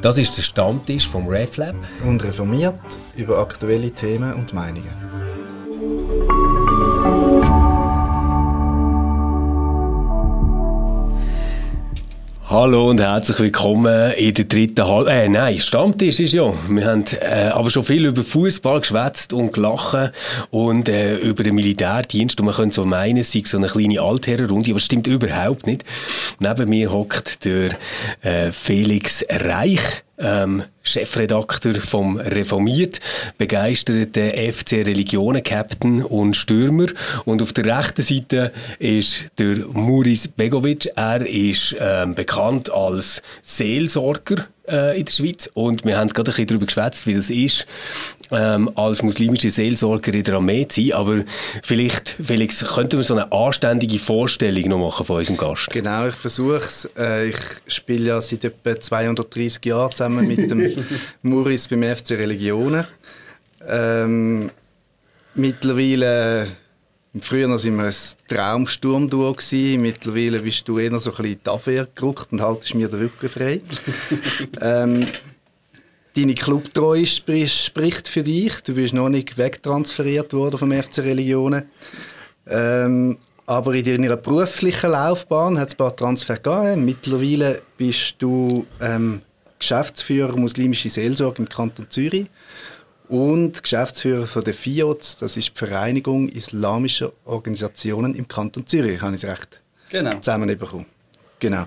Das ist der Stammtisch vom RefLab. Und reformiert über aktuelle Themen und Meinungen. Hallo und herzlich willkommen in der dritten Halbzeit. Äh, nein, Stammtisch ist ja. Wir haben äh, aber schon viel über Fußball geschwätzt und gelacht und äh, über den Militärdienst. Und man könnte so meinen, es sei so eine kleine Altherrenrunde, aber es stimmt überhaupt nicht. Neben mir hockt der äh, Felix Reich ähm, Chefredakteur vom Reformiert, begeisterter FC Religionen Captain und Stürmer. Und auf der rechten Seite ist der Muris Begovic. Er ist ähm, bekannt als Seelsorger äh, in der Schweiz und wir haben gerade ein bisschen darüber geschwätzt, wie das ist, ähm, als muslimische Seelsorger in der Armee zu sein. Aber vielleicht, Felix, könnten wir so eine anständige Vorstellung noch machen von unserem Gast? Genau, ich versuche es. Äh, ich spiele ja seit etwa 230 Jahren zusammen mit dem Muris beim FC Religionen. Ähm, mittlerweile Früher waren wir ein Traumsturmduo. Mittlerweile bist du eher so ein bisschen in die Abwehr gerückt und haltest mir den Rücken frei. ähm, deine Clubtreue spricht für dich. Du bist noch nicht wegtransferiert worden vom FC Religionen. Ähm, aber in deiner beruflichen Laufbahn hat es ein paar Transfer gegeben. Mittlerweile bist du ähm, Geschäftsführer muslimische Seelsorge im Kanton Zürich und Geschäftsführer von der FIOZ, das ist die Vereinigung Islamischer Organisationen im Kanton Zürich, habe ich es recht genau. zusammenbekommen. Genau.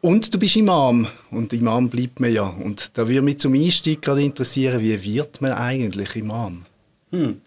Und du bist Imam und Imam bleibt man ja. Und da würde mich zum Einstieg gerade interessieren, wie wird man eigentlich Imam? Hm.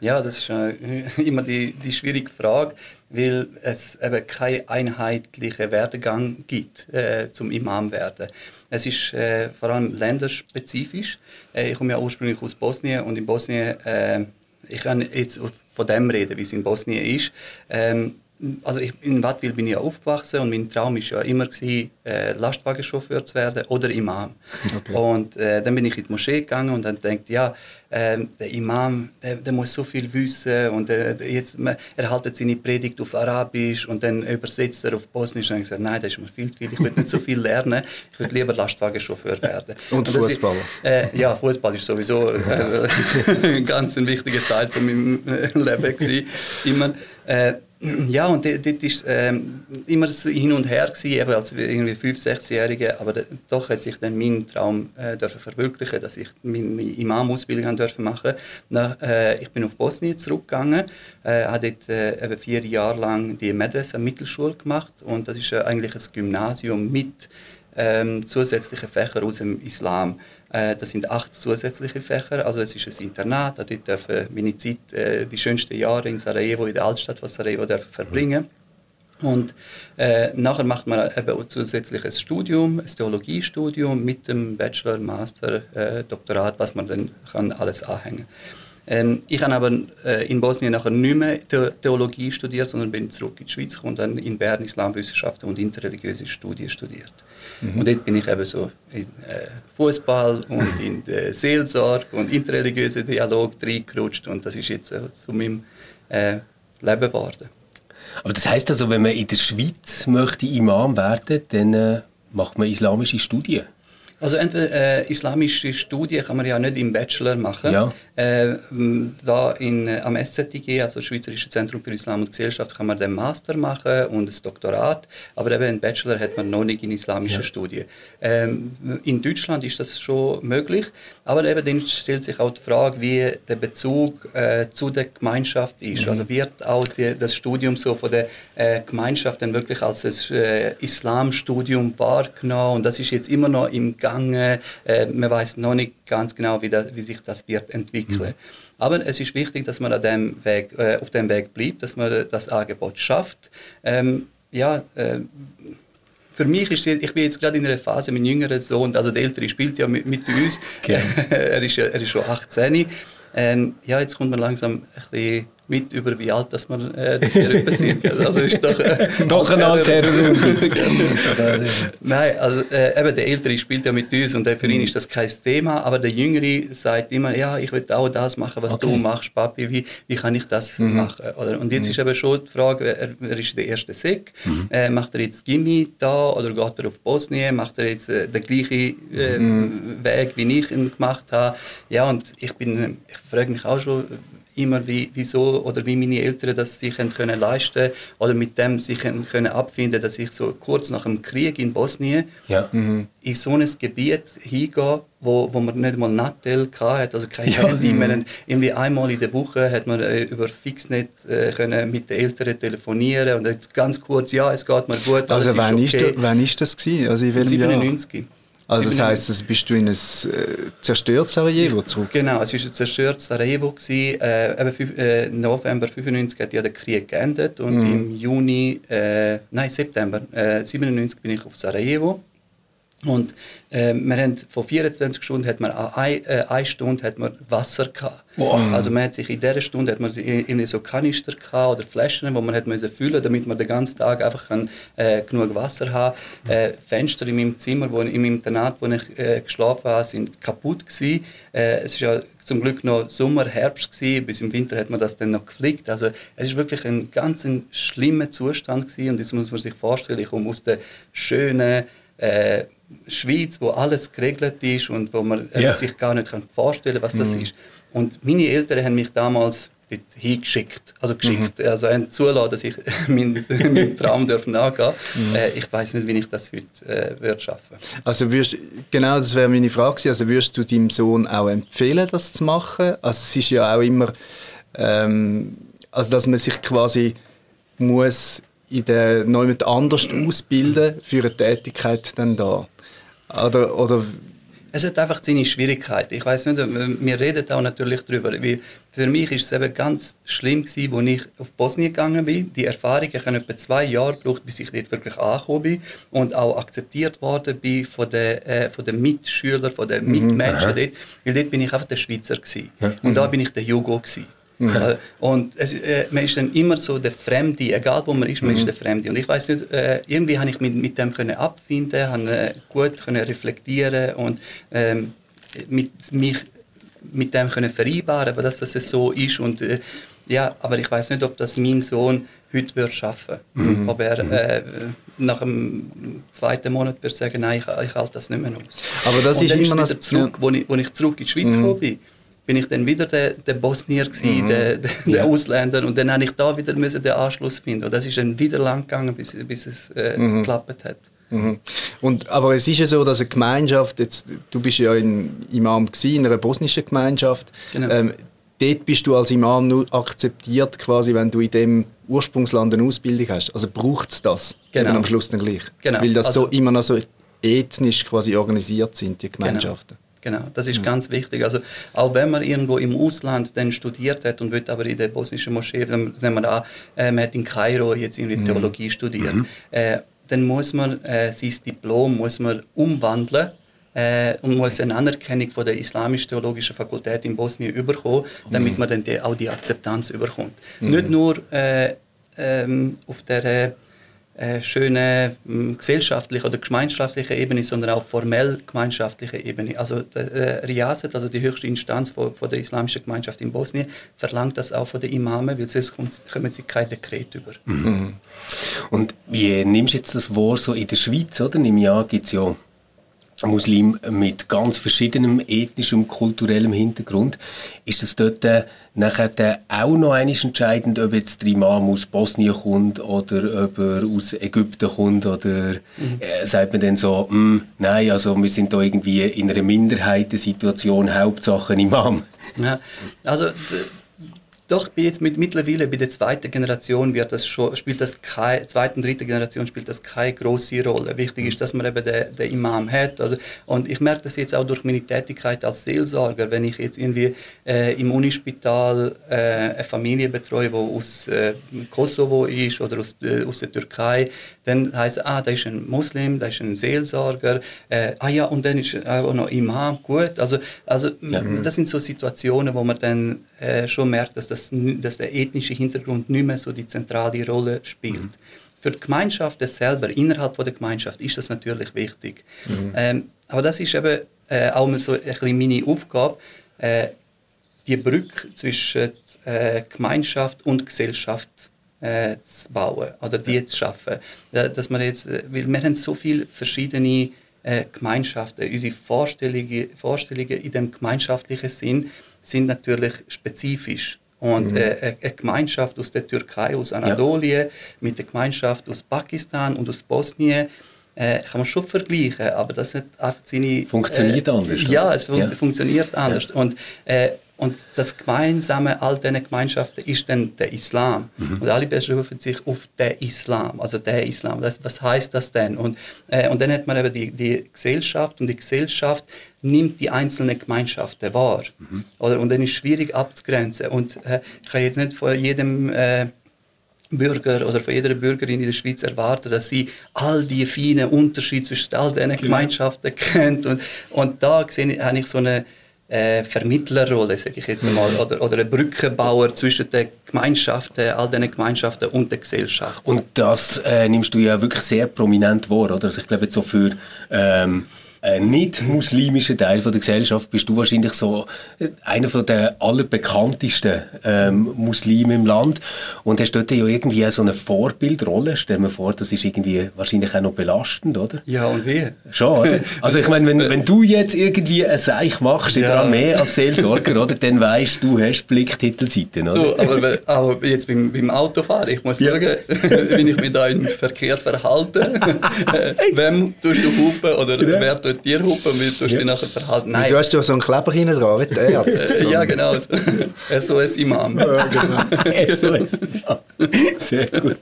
Ja, das ist äh, immer die, die schwierige Frage, weil es eben keinen einheitlichen Werdegang gibt äh, zum Imam werden. Es ist äh, vor allem länderspezifisch. Äh, ich komme ja ursprünglich aus Bosnien und in Bosnien, äh, ich kann jetzt von dem reden, wie es in Bosnien ist. Ähm, also ich, in Wattwil bin ich ja aufgewachsen und mein Traum war ja immer gewesen, äh, Lastwagenchauffeur zu werden oder Imam. Okay. Und äh, dann bin ich in die Moschee gegangen und dann denkt ja, äh, der Imam, der, der, muss so viel wissen und äh, jetzt er hält seine Predigt auf Arabisch und dann übersetzt er auf Bosnisch und ich gesagt, nein, das ist mir viel zu viel, ich will nicht so viel lernen, ich will lieber Lastwagenchauffeur werden. Und, und Fußballer? Äh, ja, Fußball ist sowieso äh, ein ganz ein wichtiger Teil von meinem Leben gewesen, immer. Äh, ja, und dort war ähm, immer so hin und her, gewesen, eben als irgendwie 5-, 6-Jährige, aber doch hat sich dann mein Traum äh, dürfen verwirklichen, dass ich meine Imam-Ausbildung dürfen machen durfte. Äh, ich bin auf Bosnien zurückgegangen, äh, habe dort äh, vier Jahre lang die Madrasa Mittelschule gemacht und das ist eigentlich ein Gymnasium mit ähm, zusätzlichen Fächern aus dem Islam. Äh, das sind acht zusätzliche Fächer, also es ist ein Internat, dort dürfen meine Zeit, äh, die schönsten Jahre in Sarajevo, in der Altstadt von Sarajevo, dürfen verbringen. Und äh, nachher macht man eben ein Studium, ein Theologiestudium mit dem Bachelor, Master, äh, Doktorat, was man dann kann alles anhängen. Ähm, ich habe aber äh, in Bosnien nachher nicht mehr Theologie studiert, sondern bin zurück in die Schweiz und dann in Bern Islamwissenschaften und interreligiöse Studien studiert. Mhm. Und dort bin ich eben so in äh, Fußball und in der Seelsorge und interreligiösen Dialog reingerutscht und das ist jetzt äh, zu meinem äh, Leben geworden. Aber das heißt also, wenn man in der Schweiz möchte Imam werden, dann äh, macht man islamische Studien? Also entweder äh, islamische Studien kann man ja nicht im Bachelor machen. Ja. Äh, da in, äh, am SZIG, also Schweizerische Zentrum für Islam und Gesellschaft, kann man den Master machen und das Doktorat, aber eben einen Bachelor hat man noch nicht in islamischer ja. Studie. Ähm, in Deutschland ist das schon möglich, aber eben dann stellt sich auch die Frage, wie der Bezug äh, zu der Gemeinschaft ist. Mhm. Also wird auch die, das Studium so von der äh, Gemeinschaft dann wirklich als ein äh, Islamstudium wahrgenommen und das ist jetzt immer noch im Gange. man weiß noch nicht ganz genau, wie, das, wie sich das wird entwickeln. Mhm. Aber es ist wichtig, dass man dem Weg, äh, auf dem Weg bleibt, dass man das Angebot schafft. Ähm, ja, äh, für mich ist ich bin jetzt gerade in einer Phase, mein jüngerer Sohn, also der Ältere spielt ja mit, mit uns, okay. er, ist, er ist schon 18. Ähm, ja, jetzt kommt man langsam ein bisschen mit über, wie alt das wir, äh, das sind. Also ist doch, äh, doch ein alter Nein, also äh, eben der Ältere spielt ja mit uns und für ihn ist das kein Thema, aber der Jüngere sagt immer, ja, ich will auch das machen, was okay. du machst, Papi, wie, wie kann ich das mhm. machen? Oder, und jetzt mhm. ist eben schon die Frage, er, er ist der erste Sek, mhm. äh, macht er jetzt Gimmi da oder geht er auf Bosnien, macht er jetzt äh, den gleichen äh, mhm. Weg, wie ich ihn gemacht habe? Ja, und ich bin, ich frage mich auch schon, immer, wie, wieso oder wie meine Eltern das sich können leisten oder mit dem sich können abfinden, dass ich so kurz nach dem Krieg in Bosnien ja. mhm. in so ein Gebiet hingehe, wo, wo man nicht mal Nattel hatte, also kein ja. Handy. Mhm. irgendwie einmal in der Woche hat man äh, über Fixnet äh, können mit den Eltern telefonieren und ganz kurz, ja, es geht mir gut. Also wann ist, okay. ist, wann ist das gewesen? Also in 97. Jahr? Also das heisst, das bist du in ein äh, zerstörtes Sarajevo zurück? Genau, es war ein zerstörtes Sarajevo. Gewesen. Äh, eben, äh, November 95 hat ja der Krieg geendet und mhm. im Juni, äh, nein September äh, 97 bin ich auf Sarajevo und äh, wir haben, von 24 Stunden hat man eine, äh, eine Stunde hat man Wasser gehabt. Wow. Also man hat sich in dieser Stunde hat man in so Kanister gehabt oder Flaschen, wo man hat müssen füllen, damit man den ganzen Tag einfach kann, äh, genug Wasser haben. Äh, Fenster in meinem Zimmer, wo, im Internat, wo ich äh, geschlafen habe, sind kaputt gewesen. Äh, es ist ja zum Glück noch Sommer, Herbst gewesen. Bis im Winter hat man das dann noch geflickt. Also es ist wirklich ein ganz ein schlimmer Zustand gewesen. Und jetzt muss man sich vorstellen, ich komme aus der schönen äh, Schweiz, wo alles geregelt ist und wo man ja. sich gar nicht vorstellen kann, was das mhm. ist. Und meine Eltern haben mich damals dort hingeschickt, also geschickt, mhm. also haben zulassen, dass ich meinen, meinen Traum dürfen angehen. Mhm. Äh, ich weiß nicht, wie ich das heute äh, würde schaffen. Also würdest, genau, das wäre meine Frage gewesen. Also würdest du deinem Sohn auch empfehlen, das zu machen? Also es ist ja auch immer, ähm, also dass man sich quasi muss in der neu anders ausbilden für eine Tätigkeit dann da. Oder, oder es hat einfach seine Schwierigkeiten. Ich weiß nicht, wir reden auch natürlich darüber. Für mich ist es eben ganz schlimm gewesen, als ich auf Bosnien gegangen bin. Die Erfahrung, ich habe etwa zwei Jahre gebraucht, bis ich dort wirklich angekommen bin und auch akzeptiert worden bin von den, äh, von den Mitschülern, von den mhm. Mitmenschen mhm. dort. Weil dort bin ich einfach der Schweizer gewesen. Ja. Und da bin ich der Jugo gewesen. Mhm. Und es, äh, man ist dann immer so der Fremde, egal wo man ist, man mhm. ist der Fremde. Und ich weiß nicht, äh, irgendwie habe ich mit, mit dem können abfinden, habe äh, gut können reflektieren und ähm, mit mich mit dem können vereinbaren, aber dass das so ist und äh, ja, aber ich weiß nicht, ob das mein Sohn heute wird schaffen. Mhm. Ob er mhm. äh, nach dem zweiten Monat wird sagen, nein, ich, ich halte das nicht mehr aus. Aber das und ist dann immer ist wieder zurück, ja. wo, ich, wo ich zurück in die Schweiz mhm. gekommen bin bin ich dann wieder der, der Bosnier gewesen, mhm. der, der, ja. Ausländer und dann habe ich da wieder müssen den Anschluss finden und das ist dann wieder lang gegangen, bis, bis es äh, mhm. geklappt hat. Mhm. Und, aber es ist ja so, dass eine Gemeinschaft, jetzt, du bist ja in Imam gewesen, in einer bosnischen Gemeinschaft, genau. ähm, dort bist du als Imam nur akzeptiert, quasi, wenn du in dem Ursprungsland eine Ausbildung hast. Also braucht es das genau. am Schluss dann gleich. Genau. Weil das also, so immer noch so ethnisch quasi organisiert sind, die genau. Gemeinschaften. Genau. Genau, das ist mhm. ganz wichtig. Also auch wenn man irgendwo im Ausland dann studiert hat und wird aber in der bosnischen Moschee, dann nehmen wir an, äh, man hat in Kairo jetzt irgendwie mhm. Theologie studiert, mhm. äh, dann muss man äh, sein Diplom muss man umwandeln äh, und muss eine Anerkennung von der islamisch-theologischen Fakultät in Bosnien überkommen, damit mhm. man dann die, auch die Akzeptanz überkommt. Mhm. Nicht nur äh, ähm, auf der äh, schöne hm, gesellschaftliche oder gemeinschaftliche Ebene, sondern auch formell gemeinschaftliche Ebene. Also der, äh, also die höchste Instanz von, von, der islamischen Gemeinschaft in Bosnien, verlangt das auch von den Imamen, weil sonst kommen sie kein Dekret über. Mhm. Und wie nimmst du jetzt das Wort so in der Schweiz, oder? Im Jahr gibt es ja Muslim mit ganz verschiedenem ethnischem, und kulturellem Hintergrund. Ist das dort äh, nachher auch noch einiges entscheidend, ob jetzt der Imam aus Bosnien kommt oder ob er aus Ägypten kommt oder mhm. äh, sagt man dann so, mm, nein, also wir sind da irgendwie in einer Minderheitensituation, Hauptsache Imam. Ja, also doch, jetzt mit, mittlerweile bei der zweiten Generation wird das schon, spielt das keine, zweiten, dritten Generation spielt das keine große Rolle. Wichtig ist, dass man eben den, den Imam hat. Also, und ich merke das jetzt auch durch meine Tätigkeit als Seelsorger, wenn ich jetzt irgendwie äh, im Unispital äh, eine Familie betreue, die aus äh, Kosovo ist oder aus, äh, aus der Türkei, dann heißt es, ah, da ist ein Muslim, da ist ein Seelsorger, äh, ah ja, und dann ist auch noch Imam, gut. Also, also ja. das sind so Situationen, wo man dann äh, schon merkt, dass, das, dass der ethnische Hintergrund nicht mehr so die zentrale Rolle spielt. Mhm. Für die Gemeinschaft selber, innerhalb von der Gemeinschaft, ist das natürlich wichtig. Mhm. Ähm, aber das ist eben äh, auch so ein bisschen meine Aufgabe, äh, die Brücke zwischen äh, Gemeinschaft und Gesellschaft äh, zu bauen oder die ja. zu schaffen. Dass man jetzt, weil wir haben so viele verschiedene Gemeinschaften. Unsere Vorstellungen, Vorstellungen in dem gemeinschaftlichen Sinn sind natürlich spezifisch. Und mhm. äh, eine Gemeinschaft aus der Türkei, aus Anatolien, ja. mit der Gemeinschaft aus Pakistan und aus Bosnien, äh, kann man schon vergleichen, aber das hat einfach seine... Funktioniert äh, anders. Ja, es fun ja. funktioniert anders. Und äh, und das Gemeinsame all diesen Gemeinschaften ist dann der Islam. Mhm. Und alle berufen sich auf den Islam, also der Islam. Das, was heißt das denn? Und, äh, und dann hat man eben die, die Gesellschaft und die Gesellschaft nimmt die einzelnen Gemeinschaften wahr. Mhm. Oder, und dann ist es schwierig abzugrenzen. Und äh, ich kann jetzt nicht von jedem äh, Bürger oder von jeder Bürgerin in der Schweiz erwarten, dass sie all die feinen Unterschiede zwischen all diesen genau. Gemeinschaften kennt. Und, und da sehe, habe ich so eine äh, Vermittlerrolle, sage ich jetzt einmal, oder, oder ein Brückenbauer zwischen den Gemeinschaften, all diesen Gemeinschaften und der Gesellschaft. Und das äh, nimmst du ja wirklich sehr prominent wahr, oder? Also ich glaube jetzt so für ähm, äh, nicht-muslimischen Teil von der Gesellschaft bist du wahrscheinlich so äh, einer von der allerbekanntesten ähm, Muslime im Land und hast dort ja irgendwie so eine Vorbildrolle. Stell mir vor, das ist irgendwie wahrscheinlich auch noch belastend, oder? Ja, und wie? Schon, oder? Also ich meine, wenn, wenn du jetzt irgendwie ein Seich machst in ja. der Armee als Seelsorger, oder, dann weißt du, hast Blicktitelseiten, oder? So, aber, aber jetzt beim, beim Autofahren, ich muss ja. schauen, wie ich mich da im Verkehr verhalte. Wem tust du hupen oder wer tut dir hupen, wie tust du ja. dich nachher verhalten? Nein. Wieso hast du so einen Kleber hinten dran, der Arzt? ja, genau. SOS Imam. Ja, genau. SOS Imam. Sehr gut.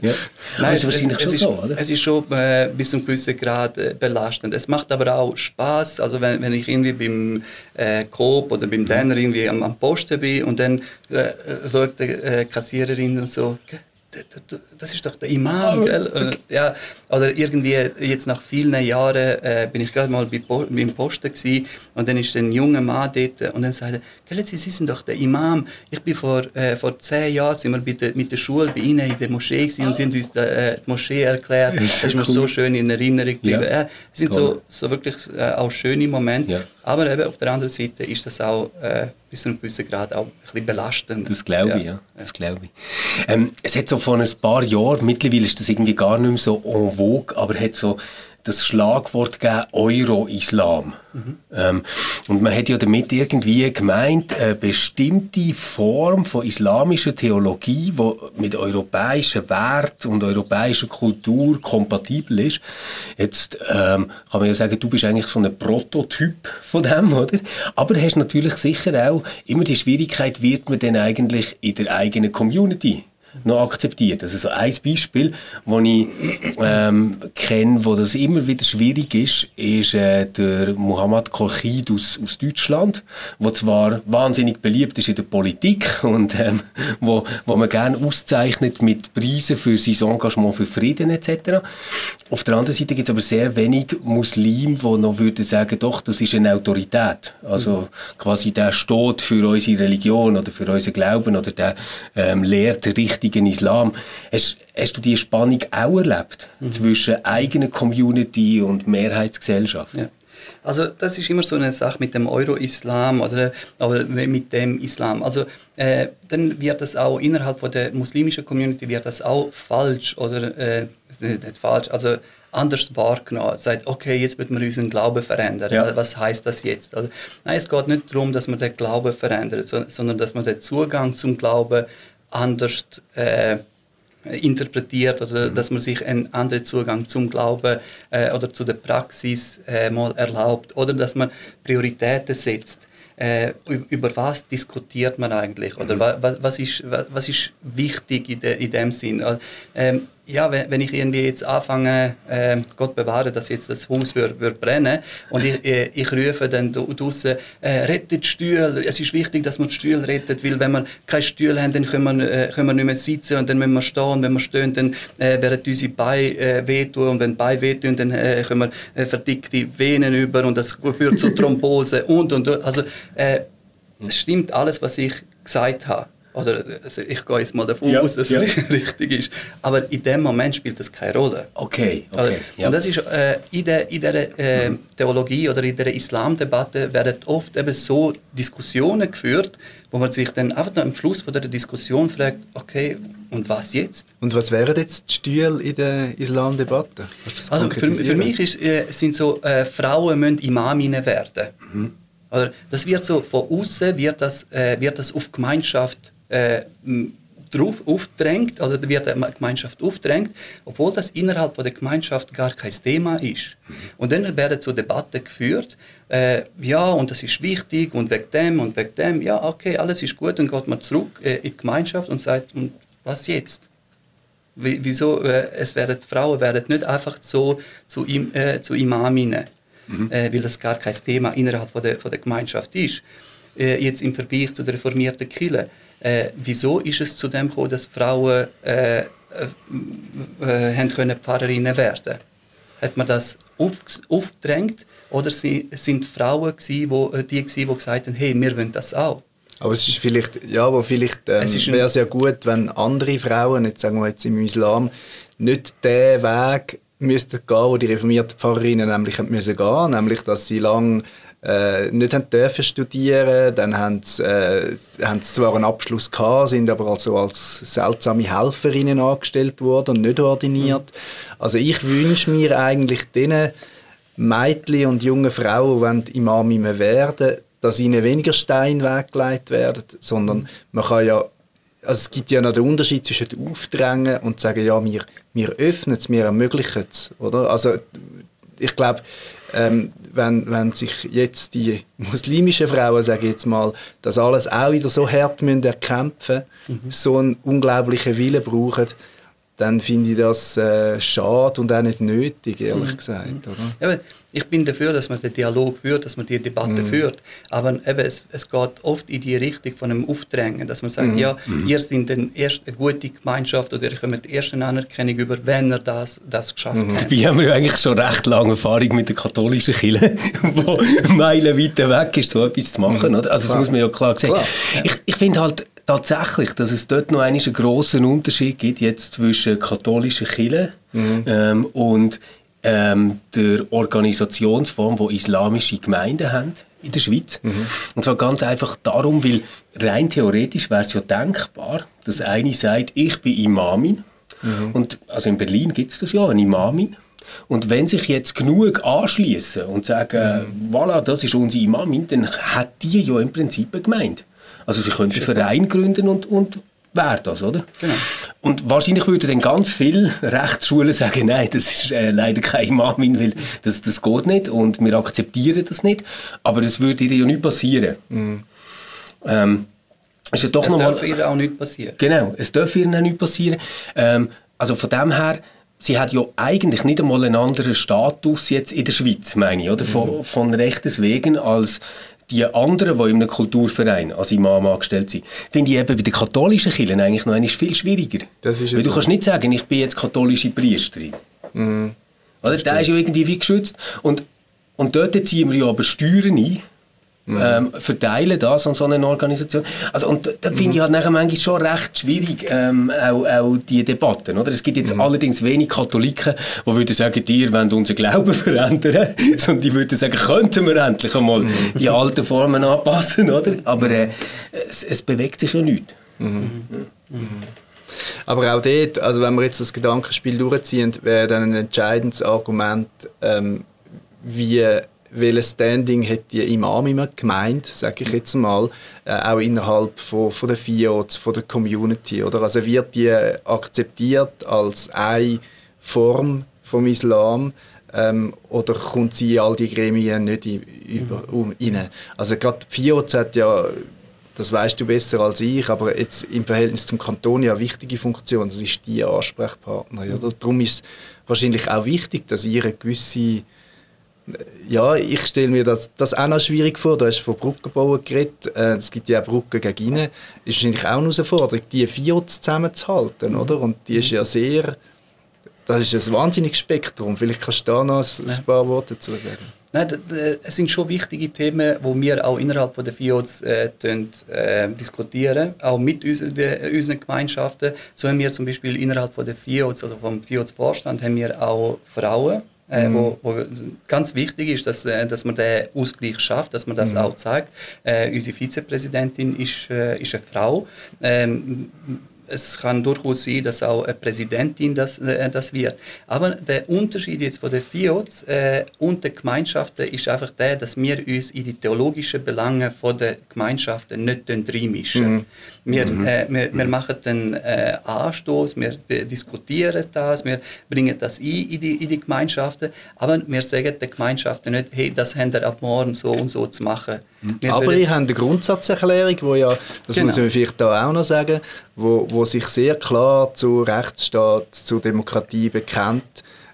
Ja. Nein, es, ist wahrscheinlich es, schon es so, oder? Es ist schon äh, bis zu einem gewissen Grad äh, belastend. Es macht aber auch Spaß. Also wenn, wenn ich irgendwie beim äh, Coop oder beim Denner irgendwie am, am Posten bin und dann äh, schaut die äh, Kassiererin und so, das ist doch der Imam, gell? Ja, oder irgendwie jetzt nach vielen Jahren äh, bin ich gerade mal bei beim Posten gewesen, und dann ist ein junger Mann dort und dann sagt er, gell, Sie sind doch der Imam. Ich bin vor, äh, vor zehn Jahren sind wir der, mit der Schule bei Ihnen in der Moschee gewesen und sind uns die, äh, die Moschee erklärt. Das ist mir cool. so schön in Erinnerung geblieben. Ja. Es sind so, so wirklich äh, auch schöne Momente. Ja. Aber eben auf der anderen Seite ist das auch äh, bis zu einem gewissen Grad auch ein bisschen belastend. Das glaube ich, ja. ja. Das glaube ich. Ähm, es hat so vor ein paar Jahren, mittlerweile ist das irgendwie gar nicht mehr so en vogue, aber hat so das Schlagwort gegeben, Euro-Islam. Mhm. Ähm, und man hat ja damit irgendwie gemeint, eine bestimmte Form von islamischer Theologie, die mit europäischen Wert und europäischer Kultur kompatibel ist. Jetzt ähm, kann man ja sagen, du bist eigentlich so ein Prototyp von dem, oder? Aber hast natürlich sicher auch immer die Schwierigkeit, wird man denn eigentlich in der eigenen Community noch akzeptiert. Also so ein Beispiel, das ich ähm, kenne, wo das immer wieder schwierig ist, ist äh, der Muhammad Kolchid aus, aus Deutschland, wo zwar wahnsinnig beliebt ist in der Politik und ähm, wo, wo man gerne auszeichnet mit Preisen für sein Engagement für Frieden etc. Auf der anderen Seite gibt es aber sehr wenig Muslime, die noch würden sagen, doch, das ist eine Autorität. Also quasi der steht für unsere Religion oder für unseren Glauben oder der ähm, lehrt richtig richtigen Islam. Hast, hast du diese Spannung auch erlebt mhm. zwischen eigener Community und Mehrheitsgesellschaft? Ja. Also das ist immer so eine Sache mit dem Euro-Islam oder, oder mit dem Islam. Also äh, dann wird das auch innerhalb von der muslimischen Community wird das auch falsch oder äh, nicht falsch, also anders wahrgenommen. Sagt, okay, jetzt wird man unseren Glauben verändern. Ja. Was heißt das jetzt? Also, nein, es geht nicht darum, dass man den Glauben verändert, sondern dass man den Zugang zum Glauben anders äh, interpretiert oder dass man sich einen anderen Zugang zum Glauben äh, oder zu der Praxis äh, mal erlaubt oder dass man Prioritäten setzt. Äh, über was diskutiert man eigentlich oder was, was, ist, was, was ist wichtig in, de, in dem Sinn? Ähm, ja, wenn, wenn ich irgendwie jetzt anfange, äh, Gott bewahre, dass jetzt das Haus wird, wird brennen und ich, äh, ich rufe dann draußen, äh, rettet Stühle, es ist wichtig, dass man die Stühle rettet, weil wenn wir keine Stühle haben, dann können wir, äh, können wir nicht mehr sitzen und dann müssen wir stehen, wenn wir stehen, dann äh, werden unsere Beine äh, wehtun und wenn die Beine wehtun, dann äh, können wir äh, verdickte Venen über und das führt zu Thrombose und und also äh, es stimmt alles, was ich gesagt habe. Oder also ich gehe jetzt mal davon Ja, aus, dass ja. es richtig ist. Aber in dem Moment spielt das keine Rolle. Okay, Also, okay. ja. Und das ist äh, in der, in der äh, Theologie oder in der Islamdebatte werden oft eben so Diskussionen geführt, wo man sich dann einfach am Schluss von der Diskussion fragt, okay, und was jetzt? Und was wären jetzt die Stühle in der Islamdebatte? Also für, für mich ist, äh, sind so äh, Frauen müssen Imaminnen werden. Oder das wird so von außen wird das äh, wird das auf Gemeinschaft äh, drauf aufdrängt oder wird eine Gemeinschaft aufdrängt, obwohl das innerhalb der Gemeinschaft gar kein Thema ist. Und dann werden so Debatten geführt, äh, ja und das ist wichtig und wegen dem und wegen dem, ja okay alles ist gut, dann geht man zurück äh, in die Gemeinschaft und sagt und was jetzt? Wie- Wieso? Äh, es werden, Frauen werden nicht einfach so zu, Im, äh, zu Imaminnen, äh, weil das gar kein Thema innerhalb von der, von der Gemeinschaft ist. Äh, jetzt im Vergleich zu der reformierten Kirche. Äh, wieso ist es zu dem gekommen, dass Frauen äh, äh, äh, können Pfarrerinnen werden? Hat man das auf, aufgedrängt oder sie, sind Frauen gewesen, wo, äh, die, gewesen, die gesagt haben, hey, wir wollen das auch? Aber es ist vielleicht, ja, aber vielleicht ähm, wäre es ja gut, wenn andere Frauen, jetzt sagen wir jetzt im Islam, nicht den Weg müssten gehen, wo die reformierten Pfarrerinnen nämlich müssen gehen, nämlich dass sie lang äh, nicht haben dürfen studieren, dann haben sie, äh, haben sie zwar einen Abschluss gehabt, sind aber also als seltsame Helferinnen angestellt worden und nicht ordiniert. Also ich wünsche mir eigentlich denen Mädchen und junge Frauen, die Imaminnen werden, dass ihnen weniger Steine weggelegt werden, sondern man kann ja, also es gibt ja noch den Unterschied zwischen dem Aufdrängen und sagen, ja, wir, wir öffnen es, wir ermöglichen es, oder? Also ich glaube, ähm, wenn, wenn sich jetzt die muslimischen Frauen, sage ich jetzt mal, das alles auch wieder so hart müssen erkämpfen, so einen unglaublichen Willen brauchen, dann finde ich das äh, schade und auch nicht nötig, ehrlich gesagt. Oder? Eben, ich bin dafür, dass man den Dialog führt, dass man die Debatte führt. Aber eben, es, es geht oft in die Richtung von einem Aufdrängen, dass man sagt, ja, ihr seid dann erst eine gute Gemeinschaft oder ihr kommt erst eine Anerkennung über, wenn ihr das, das geschafft habt. Wir haben ja eigentlich schon recht lange Erfahrung mit der katholischen Kirche, wo Meilen weiter weg ist, so etwas zu machen. Oder? Also das Klar. muss man ja klar sehen. Klar, Ich, ich finde halt tatsächlich, dass es dort noch einen grossen Unterschied gibt jetzt zwischen katholischer Kirche ähm, und ähm, der Organisationsform, wo islamische Gemeinden haben in der Schweiz. Und zwar ganz einfach darum, weil rein theoretisch wäre es ja denkbar, dass eine sagt, ich bin Imamin und also in Berlin gibt es das ja, eine Imamin. Und wenn sich jetzt genug anschließen und sagen, voilà, das ist unsere Imamin, dann hat die ja im Prinzip eine Gemeinde. Also sie können einen Verein gründen und, und wäre das, oder? Genau. Und wahrscheinlich würden dann ganz viele Rechtsschulen sagen, nein, das ist äh, leider kein Imamin, weil das, das geht nicht und wir akzeptieren das nicht. Aber das würde ihr ja nicht passieren. Ähm, ist es doch Es darf ihr auch nicht passieren. Genau, es darf ihr auch nicht passieren. Ähm, also von dem her, sie hat ja eigentlich nicht einmal einen anderen Status jetzt in der Schweiz, meine ich, oder? Von, von Rechtes wegen als die anderen, die in einem Kulturverein als Imam angestellt sind. Finde ich eben bei den katholischen Kirchen eigentlich noch viel schwieriger. Das ist Weil du so. kannst nicht sagen, ich bin jetzt katholische Priesterin. Oder? Der ist ja irgendwie wie geschützt. Und, und dort ziehen wir ja aber Steuern ein, ähm, verteilen das an so eine Organisation. Also, und da- finde ich halt nachher manchmal schon recht schwierig, ähm, auch, auch die Debatten. Oder? Es gibt jetzt allerdings wenig Katholiken, die würden sagen, ihr wollt unseren Glauben verändern, sondern die würden sagen, könnten wir endlich einmal die alten Formen anpassen. Oder? Aber äh, es, es bewegt sich ja nichts. Aber auch dort, also wenn wir jetzt das Gedankenspiel durchziehen, wäre dann ein entscheidendes Argument, ähm, wie welches Standing hat die Imam immer gemeint, sage ich jetzt mal, äh, auch innerhalb von, von der FIOs, von der Community, oder? Also wird die akzeptiert als eine Form vom Islam ähm, oder kommt sie in all die Gremien nicht i- über, um, rein? Also gerade die FIOs hat ja das weißt du besser als ich, aber jetzt im Verhältnis zum Kanton ja eine wichtige Funktion. Das ist die Ansprechpartner. Oder? Darum ist es wahrscheinlich auch wichtig, dass ihr eine gewisse ja, ich stelle mir das, das auch noch schwierig vor. Du hast von Brückenbauen geredet. Äh, Es gibt ja auch Brücken gegen innen. Ist wahrscheinlich auch eine Herausforderung, die vier zusammenzuhalten, oder? Und die ist ja sehr... Das ist ein wahnsinniges Spektrum. Vielleicht kannst du da noch ein, ein paar Worte dazu sagen. Nein, es sind schon wichtige Themen, die wir auch innerhalb der FIOs äh, äh, diskutieren, auch mit unseren, unseren Gemeinschaften. So haben wir zum Beispiel innerhalb der FIOs, also vom FIOs-Vorstand, haben wir auch Frauen, äh, mhm. wo, wo, ganz wichtig ist, dass, äh, dass man den Ausgleich schafft, dass man das mhm. auch zeigt. Äh, unsere Vizepräsidentin ist, äh, ist eine Frau. Ähm, es kann durchaus sein, dass auch eine Präsidentin das, äh, das wird. Aber der Unterschied jetzt von den FIOs äh, und den Gemeinschaften ist einfach der, dass wir uns in die theologischen Belange der Gemeinschaften nicht reinmischen. Mhm. Wir, mhm. äh, wir, wir, machen den äh, Anstoß, wir diskutieren das, wir bringen das ein in die, in die Gemeinschaften, aber wir sagen den Gemeinschaften nicht, hey, das haben wir ab morgen so und so zu machen. Wir Aber ich habe eine Grundsatzerklärung, wo ja, das genau. muss ich vielleicht da auch noch sagen, wo, wo sich sehr klar zu Rechtsstaat, zu Demokratie bekennt.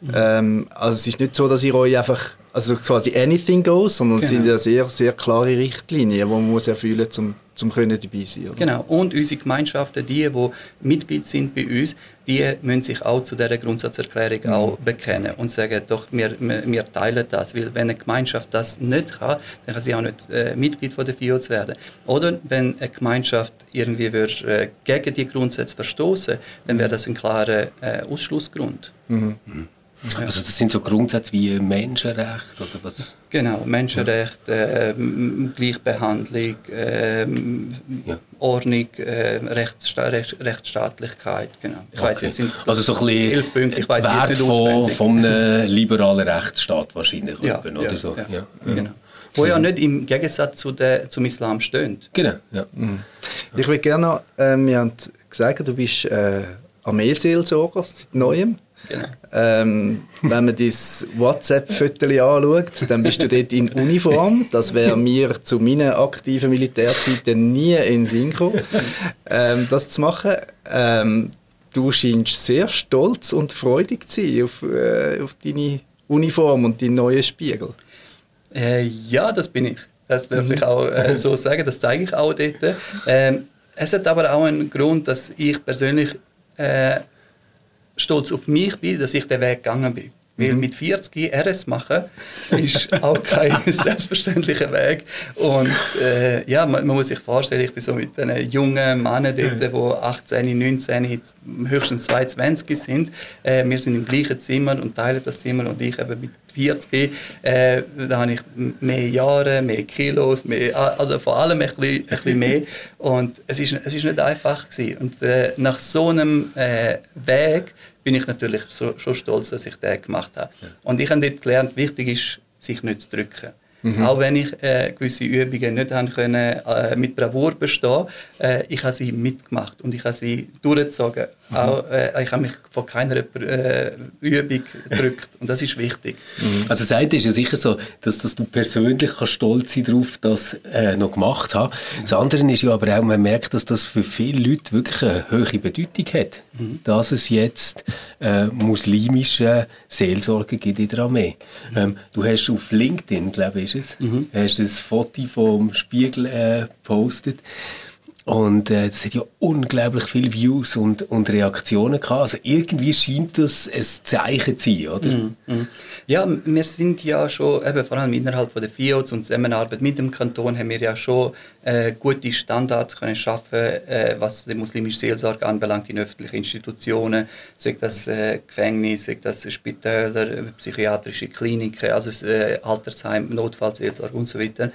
Mhm. Ähm, also es ist nicht so, dass ihr euch einfach also quasi anything goes, sondern genau. es sind genau. ja sehr, sehr klare Richtlinien, die man muss erfüllen muss, um zum können dabei sein. Oder? Genau. Und unsere Gemeinschaften, die, die Mitglied sind bei uns, die müssen sich auch zu dieser Grundsatzerklärung mhm. auch bekennen und sagen, doch, wir, wir, teilen das. Weil wenn eine Gemeinschaft das nicht kann, dann kann sie auch nicht äh, Mitglied von der FIOZ werden. Oder wenn eine Gemeinschaft irgendwie wird, äh, gegen die Grundsätze verstoßen, dann wäre das ein klarer äh, Ausschlussgrund. Mhm. Mhm. Also das sind so Grundsätze wie Menschenrecht oder was? Genau, Menschenrecht, äh, Gleichbehandlung, äh, ja. Ordnung, äh, Rechtssta Recht, Rechtsstaatlichkeit, genau. Ich okay. jetzt sind also so ein bisschen elf Punkte, ich weiß Wert jetzt nicht von, von einem liberalen Rechtsstaat wahrscheinlich ja, oder ja, so. Ja, genau. Wo ja nicht im Gegensatz zu der, zum Islam steht. Genau, ja. Mhm. Ich würde gerne noch, äh, wir haben gesagt, du bist äh, Armeeseelsorger seit Neuem. Genau. Ähm, wenn man dein WhatsApp-Foto anschaut, dann bist du dort in Uniform. Das wäre mir zu meiner aktiven Militärzeiten nie in den Sinn gekommen, ähm, das zu machen. Ähm, du scheinst sehr stolz und freudig zu sein auf, äh, auf deine Uniform und deinen neuen Spiegel. Äh, ja, das bin ich. Das darf mhm. ich auch äh, so sagen. Das zeige ich auch dort. Ähm, es hat aber auch einen Grund, dass ich persönlich äh, stolz auf mich bin, dass ich den Weg gegangen bin. Weil mhm. mit 40 RS machen ist auch kein selbstverständlicher Weg. Und äh, ja, man, man, muss sich vorstellen, ich bin so mit den jungen Männern dort, die 18, 19, höchstens 22 sind. Äh, wir sind im gleichen Zimmer und teilen das Zimmer und ich eben mit 40. Äh, da habe ich mehr Jahre, mehr Kilos, mehr, also vor allem ein bisschen, ein bisschen mehr. Und es ist, es ist nicht einfach gewesen. Und äh, nach so einem äh, Weg bin ich natürlich so, schon stolz, dass ich den gemacht habe. Ja. Und ich habe dort gelernt, wichtig ist, sich nicht zu drücken. Mhm. Auch wenn ich äh, gewisse Übungen nicht haben können, äh, mit Bravour bestehen äh, ich habe sie mitgemacht und ich habe sie durchgezogen. Mhm. Auch, äh, ich habe mich von keiner äh, Übung gedrückt und das ist wichtig. Mhm. Also das eine ist ja sicher so, dass, dass du persönlich kannst stolz sein darauf, das äh, noch gemacht hast. Das andere ist ja aber auch, man merkt, dass das für viele Leute wirklich eine hohe Bedeutung hat, mhm. dass es jetzt äh, muslimische Seelsorge gibt in der Armee. Ähm, du hast auf LinkedIn, glaube ich, ist es, mhm. hast ein Foto vom Spiegel äh, gepostet. Und äh, das hat ja unglaublich viele Views und, und Reaktionen gehabt. Also irgendwie scheint das ein Zeichen zu sein, oder? Mm, mm. Ja, wir sind ja schon, eben vor allem innerhalb von der FIOs und Zusammenarbeit mit dem Kanton, haben wir ja schon äh, gute Standards können schaffen, äh, was die muslimische Seelsorge anbelangt in öffentlichen Institutionen, sei das äh, Gefängnis, sei das Spitäler, psychiatrische Kliniken, also äh, Altersheim, Notfallseelsorge und so weiter.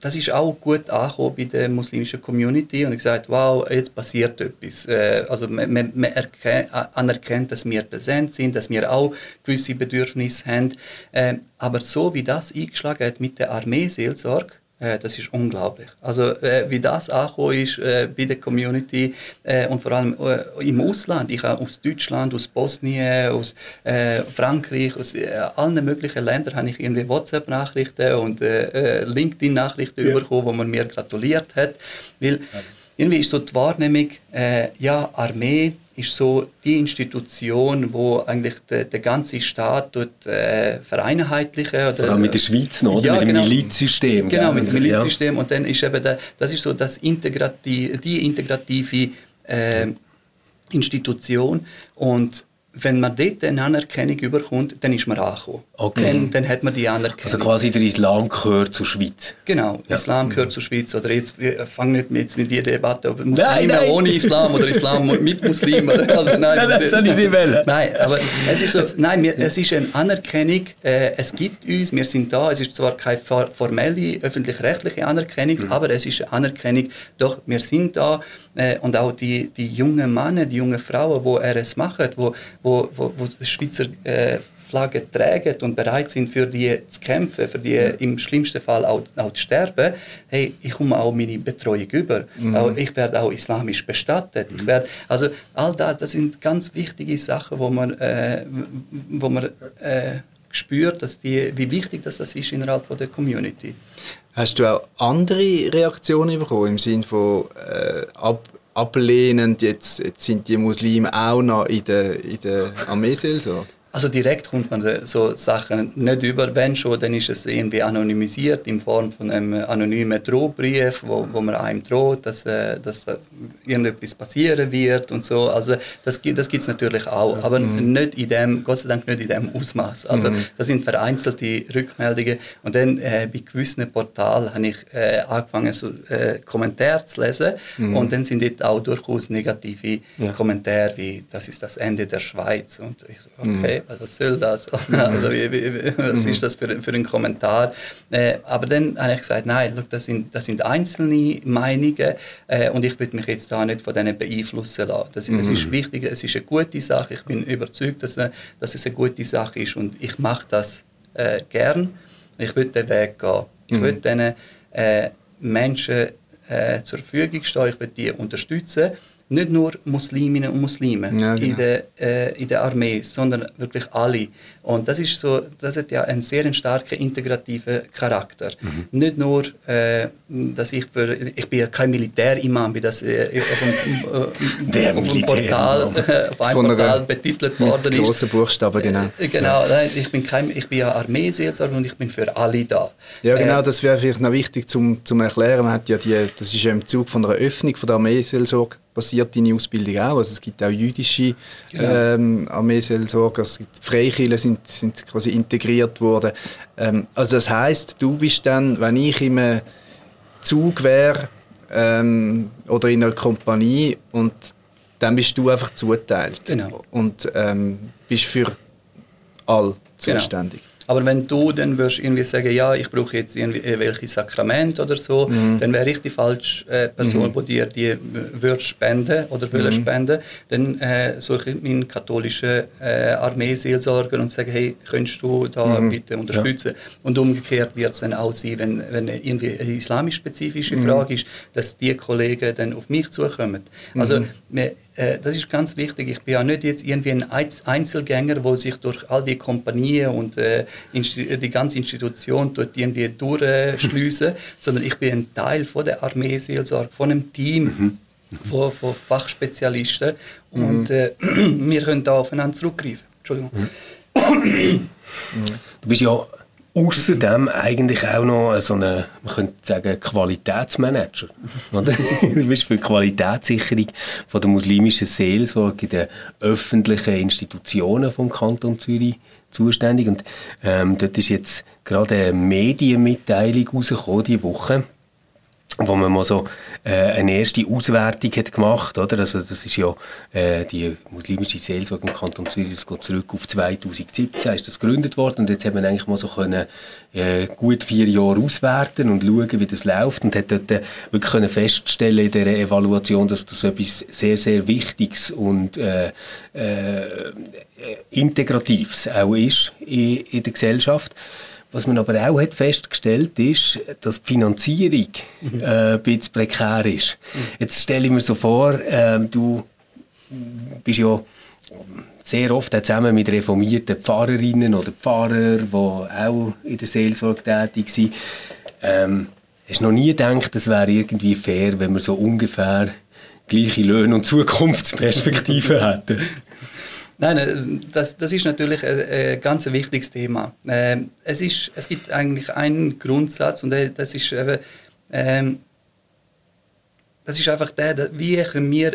Das ist auch gut angekommen bei der muslimischen Community und ich gesagt, wow, jetzt passiert etwas. Äh, also man, man, man anerkennt, dass wir präsent sind, dass wir auch gewisse Bedürfnisse haben. Äh, aber so wie das eingeschlagen hat mit der Armeeseelsorge, das ist unglaublich. Also äh, wie das angekommen ist äh, bei der Community äh, und vor allem äh, im Ausland. Ich habe aus Deutschland, aus Bosnien, aus äh, Frankreich, aus allen möglichen Ländern habe ich irgendwie WhatsApp-Nachrichten und LinkedIn-Nachrichten ja. bekommen, wo man mir gratuliert hat. Weil irgendwie ist so die Wahrnehmung, ja, Armee ist so die Institution, wo eigentlich der, der ganze Staat dort äh, vereinheitlichen. Oder, Vor allem mit der Schweiz noch, oder? Ja, mit dem genau, Milizsystem. Genau, mit dem Milizsystem. Ja. Und dann ist eben der, das ist so das Integrati die integrative äh, Institution. Und wenn man dort eine Anerkennung überkommt, dann ist man angekommen. Okay. Dann, dann hat man die Anerkennung. Also quasi der Islam gehört zur Schweiz. Genau, Ja. Islam gehört zur Schweiz. Oder jetzt wir fangen nicht mit, mit dieser Debatte, ob Muslime Nein, nein. ohne Islam oder Islam mit Muslimen. Also, nein, Nein, das soll ich nicht wollen. Nein, aber es ist, so, nein, wir, es ist eine Anerkennung, äh, es gibt uns, wir sind da, es ist zwar keine for- formelle öffentlich-rechtliche Anerkennung, Mhm. aber es ist eine Anerkennung, doch wir sind da äh, und auch die, die jungen Männer, die jungen Frauen, die RS machen, wo, wo, wo, wo die Schweizer äh, Flagge tragen und bereit sind, für die zu kämpfen, für die im schlimmsten Fall auch, auch zu sterben, hey, ich komme auch meine Betreuung über. Auch, ich werde auch islamisch bestattet. Ich werde, also all das, das sind ganz wichtige Sachen, wo man, äh, wo man äh, spürt, dass die, wie wichtig das, das ist innerhalb von der Community. Hast du auch andere Reaktionen bekommen im Sinne von äh, ab, ablehnend, jetzt, jetzt sind die Muslime auch noch in der, in der Armeeseelsorge? Also direkt kommt man so Sachen nicht über, wenn schon, dann ist es irgendwie anonymisiert in Form von einem anonymen Drohbrief, wo, wo man einem droht, dass, äh, dass da irgendetwas passieren wird und so. Also das, gibt- das gibt es natürlich auch, aber nicht in dem, Gott sei Dank nicht in dem Ausmaß. Also das sind vereinzelte Rückmeldungen. Und dann äh, bei gewissen Portalen habe ich äh, angefangen, so äh, Kommentare zu lesen. Und dann sind dort auch durchaus negative Kommentare wie, das ist das Ende der Schweiz. Und ich so, okay, was soll das? also, wie, wie, was ist das für, für ein Kommentar? Äh, aber dann habe ich gesagt, nein, look, das, sind, das sind einzelne Meinungen äh, und ich will mich jetzt da nicht von denen beeinflussen lassen. Das, Es ist wichtig, es ist eine gute Sache, ich bin überzeugt, dass, äh, dass es eine gute Sache ist und ich mache das äh, gern. Ich will den Weg gehen. Ich will diesen äh, Menschen äh, zur Verfügung stehen, ich will die unterstützen. Nicht nur Musliminnen und Muslime Ja, in, genau. der, äh, in der Armee, sondern wirklich alle. Und das ist so, das hat ja einen sehr starken integrativen Charakter. Mhm. Nicht nur, äh, dass ich für, ich bin ja kein Militärimam, wie das äh, auf einem, äh, auf einem Portal, auf einem Portal betitelt worden ist. grossen Buchstaben, genau. Äh, Genau, nein, ich bin, kein, ich bin ja Armeeseelsorger und ich bin für alle da. Ja, genau, Äh, das wäre vielleicht noch wichtig zum, zum Erklären. Man hat ja die, das ist ja im Zug von einer Öffnung von der Armeeseelsorge passiert deine Ausbildung auch. Also es gibt auch jüdische Genau. ähm, Armeeseelsorger, es gibt Freikirchen sind, sind quasi integriert worden. Ähm, also das heißt, du bist dann, wenn ich im Zug wäre ähm, oder in einer Kompanie und dann bist du einfach zuteilt Genau. und ähm, bist für all Genau. Aber wenn du dann würdest irgendwie sagen, ja, ich brauche jetzt irgendwie welche Sakrament oder so, Mhm. dann wäre ich die falsche äh, Person, die dir die äh, würde spenden oder Mhm. will spenden. Dann äh, suche ich meinen katholischen äh, Armeeseelsorger und sage, hey, könntest du da Mhm. bitte unterstützen? Und umgekehrt wird es dann auch sein, wenn, wenn irgendwie eine islamisch-spezifische Mhm. Frage ist, dass die Kollegen dann auf mich zukommen. Also wir, äh, das ist ganz wichtig. Ich bin ja nicht jetzt irgendwie ein Einz- Einzelgänger, der sich durch all die Kompanien und äh, Insti- die ganze Institution dort irgendwie durchschliessen, sondern ich bin ein Teil von der Armeeseelsorge, von einem Team von, von Fachspezialisten und äh, wir können da aufeinander zurückgreifen. Entschuldigung. Du bist ja außerdem eigentlich auch noch so eine, man könnte sagen, Qualitätsmanager. Oder? du bist für die Qualitätssicherung von der muslimischen Seelsorge in den öffentlichen Institutionen vom Kanton Zürich zuständig. Und ähm, dort ist jetzt gerade eine Medienmitteilung rausgekommen diese Woche wo man mal so äh, eine erste Auswertung hat gemacht oder? Also das ist ja äh, die muslimische Seelsorge im Kanton Zürich das geht zurück auf 2017 ist das gegründet worden und jetzt hat man eigentlich mal so können äh, gut vier Jahre auswerten und schauen wie das läuft und hat dort äh, wirklich können feststellen in der Evaluation dass das etwas sehr sehr Wichtiges und äh, äh, Integratives auch ist in, in der Gesellschaft was man aber auch hat festgestellt ist, dass die Finanzierung äh, ein bisschen prekär ist. Jetzt stelle ich mir so vor, ähm, du bist ja sehr oft auch zusammen mit reformierten Pfarrerinnen oder Pfarrern, die auch in der Seelsorge tätig sind. Ähm, hast du noch nie gedacht, es wäre irgendwie fair, wenn wir so ungefähr gleiche Löhne und Zukunftsperspektiven hätten? Nein, nein, das, das ist natürlich ein, ein ganz wichtiges Thema. Es, ist, es gibt eigentlich einen Grundsatz und das ist, eben, ähm, das ist einfach der, wie können wir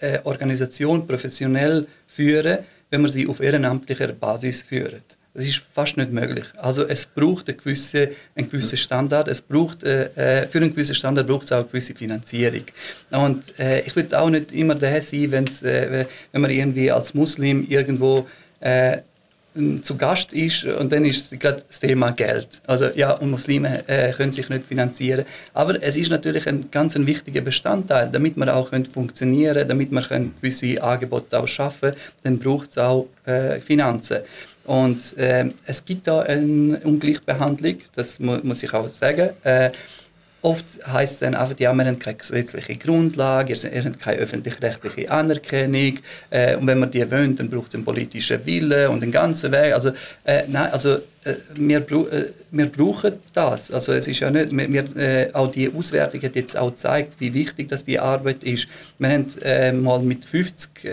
eine, Organisation professionell führen, wenn man sie auf ehrenamtlicher Basis führt. Das ist fast nicht möglich. Also es braucht einen gewissen, einen gewissen Standard. Es braucht, äh, äh für einen gewissen Standard braucht es auch eine gewisse Finanzierung. Und äh, ich würde auch nicht immer der sein, wenn's, äh, wenn man irgendwie als Muslim irgendwo äh, zu Gast ist und dann ist gerade das Thema Geld. Also ja, und Muslime äh, können sich nicht finanzieren. Aber es ist natürlich ein ganz ein wichtiger Bestandteil, damit man auch funktionieren können, damit man gewisse Angebote auch schaffen dann braucht es auch äh, Finanzen. Und äh, es gibt da eine Ungleichbehandlung, das mu muss ich auch sagen. Äh, oft heißt es dann einfach, ja, wir haben keine gesetzliche Grundlage, ihr habt keine öffentlich-rechtliche Anerkennung äh, und wenn man die wöhnt, dann braucht es einen politischen Willen und den ganzen Weg. Also, äh, nein, also äh, wir, äh, wir brauchen das. Also es ist ja nicht, wir, auch die Auswertung hat jetzt auch gezeigt, wie wichtig das die Arbeit ist. Wir haben mal mit 50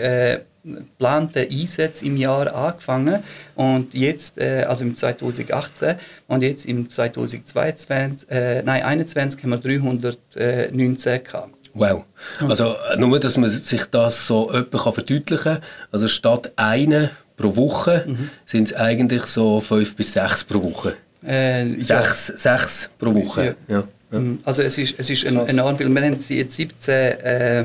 geplanten Einsätze im Jahr angefangen und jetzt, äh, also im 2018 und jetzt im 2022, äh, nein, 21 haben wir 319 gehabt. Wow. Also nur, dass man sich das so etwas verdeutlichen kann. Also statt eine pro Woche mhm. sind es eigentlich so fünf bis sechs pro Woche. Äh, sechs, ja. sechs pro Woche. Ja. Ja. Mhm. Also es ist, es ist enorm viel. Wir haben jetzt 17 äh,